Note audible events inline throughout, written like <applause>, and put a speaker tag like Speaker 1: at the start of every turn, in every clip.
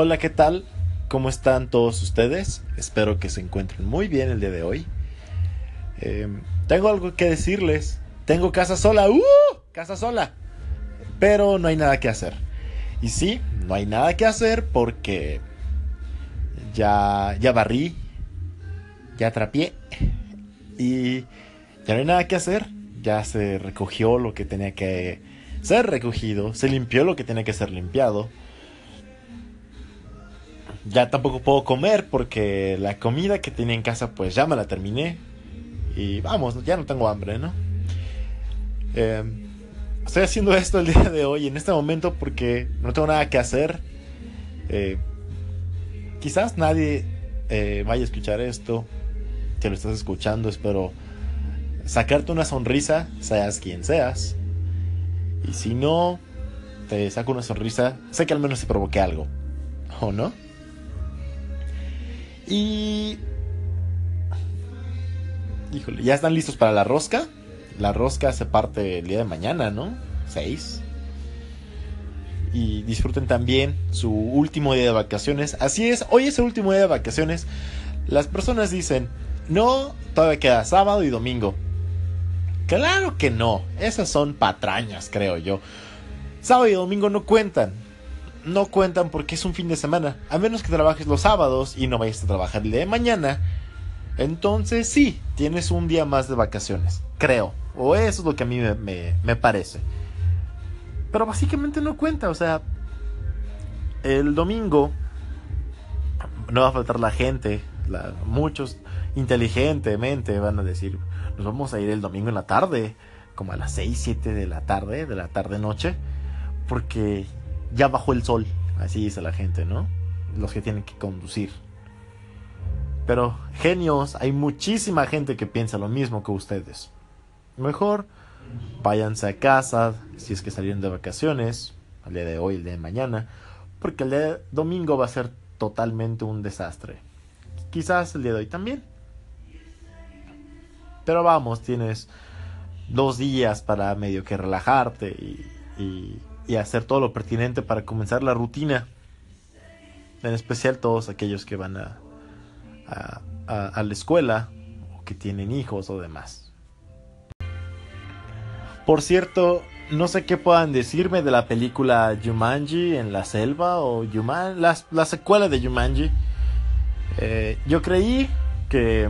Speaker 1: Hola, ¿qué tal? ¿Cómo están todos ustedes? Espero que se encuentren muy bien el día de hoy. Em, tengo algo que decirles. Tengo casa sola. ¡Uh! Casa sola. Pero no hay nada que hacer. Y sí, no hay nada que hacer porque ya, ya barrí, ya trapié y ya no hay nada que hacer. Ya se recogió lo que tenía que ser recogido, se limpió lo que tenía que ser limpiado. Ya tampoco puedo comer porque la comida que tenía en casa pues ya me la terminé. Y vamos, ya no tengo hambre, ¿no? Em, estoy haciendo esto el día de hoy, en este momento, porque no tengo nada que hacer. Eh, quizás nadie eh, vaya a escuchar esto. Que lo estás escuchando, espero sacarte una sonrisa, seas quien seas. Y si no te saco una sonrisa, sé que al menos te provoqué algo. ¿O no? Y... Híjole, ¿ya están listos para la rosca? La rosca se parte el día de mañana, ¿no? 6. Y disfruten también su último día de vacaciones. Así es, hoy es el último día de vacaciones. Las personas dicen, no, todavía queda sábado y domingo. Claro que no, esas son patrañas, creo yo. Sábado y domingo no cuentan. No cuentan porque es un fin de semana. A menos que trabajes los sábados y no vayas a trabajar el día de mañana. Entonces sí, tienes un día más de vacaciones. Creo. O eso es lo que a mí me, parece. Pero básicamente no cuenta. O sea, el domingo no va a faltar la gente. muchos inteligentemente van a decir, nos vamos a ir el domingo en la tarde, como a las 6, 7 de la tarde, de la tarde noche, porque ya bajó el sol, así dice la gente, ¿no? Los que tienen que conducir. Pero genios, hay muchísima gente que piensa lo mismo que ustedes. Mejor váyanse a casa si es que salieron de vacaciones, al día de hoy, el día de mañana, porque el día de domingo va a ser totalmente un desastre. Quizás el día de hoy también. Pero vamos, tienes dos días para medio que relajarte y, hacer todo lo pertinente para comenzar la rutina. En especial todos aquellos que van a, a, la escuela o que tienen hijos o demás. Por cierto, no sé qué puedan decirme de la película Jumanji en la selva o Juman la, la secuela de Jumanji. Eh, yo creí que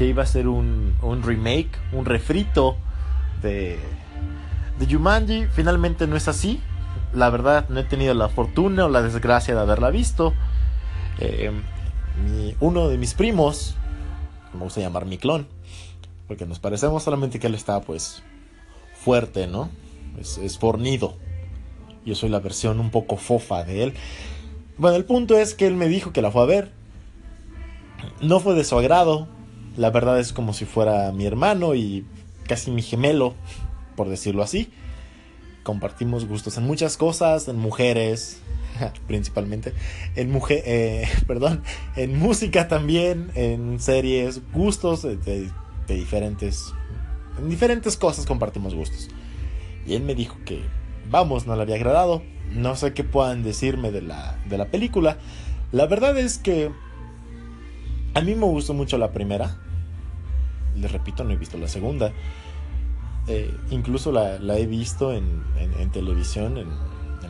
Speaker 1: que iba a ser un, remake, un refrito de, de Jumanji. Finalmente no es así. La verdad, no he tenido la fortuna o la desgracia de haberla visto. Eh, uno de mis primos, me gusta llamar mi clon, porque nos parecemos solamente que él está pues fuerte, ¿no? Es, es fornido. Yo soy la versión un poco fofa de él. Bueno, el punto es que él me dijo que la fue a ver. No fue de su agrado, la verdad es como si fuera mi hermano y casi mi gemelo, por decirlo así. Compartimos gustos en muchas cosas, en mujeres, <laughs> principalmente, en mujer, eh, <laughs> perdón, en música también, en series, gustos de, diferentes, en diferentes cosas compartimos gustos. Y él me dijo que, vamos, no le había agradado. No sé qué puedan decirme de la, de la película. La verdad es que a mí me gustó mucho la primera. Les repito, no he visto la segunda. Eh, incluso la, he visto en, televisión, en,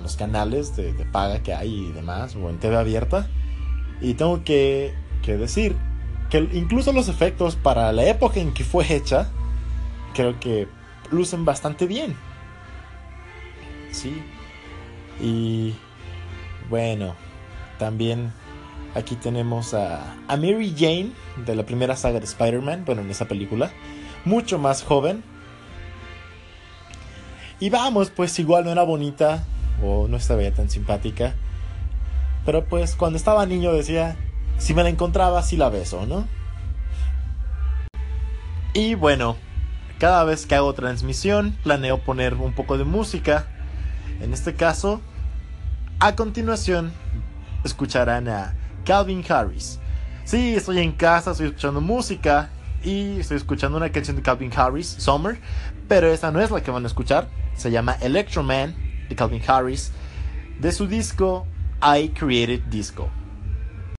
Speaker 1: los canales de, paga que hay y demás, o en TV abierta. Y tengo que, que decir que incluso los efectos para la época en que fue hecha, creo que lucen bastante bien. Sí. Y bueno, también Aquí tenemos a, Mary Jane de la primera saga de Spider-Man, bueno, en esa película, mucho más joven. Y vamos, pues igual no era bonita o no estaba tan simpática. Pero pues cuando estaba niño decía, si me la encontraba, sí la beso, ¿no? Y bueno, cada vez que hago transmisión planeo poner un poco de música. En este caso, a continuación escucharán a Calvin Harris. Sí, estoy en casa, estoy escuchando música y estoy escuchando una canción de Calvin Harris, Summer, pero esa no es la que van a escuchar. Se llama Electro Man de Calvin Harris, de su disco I Created Disco.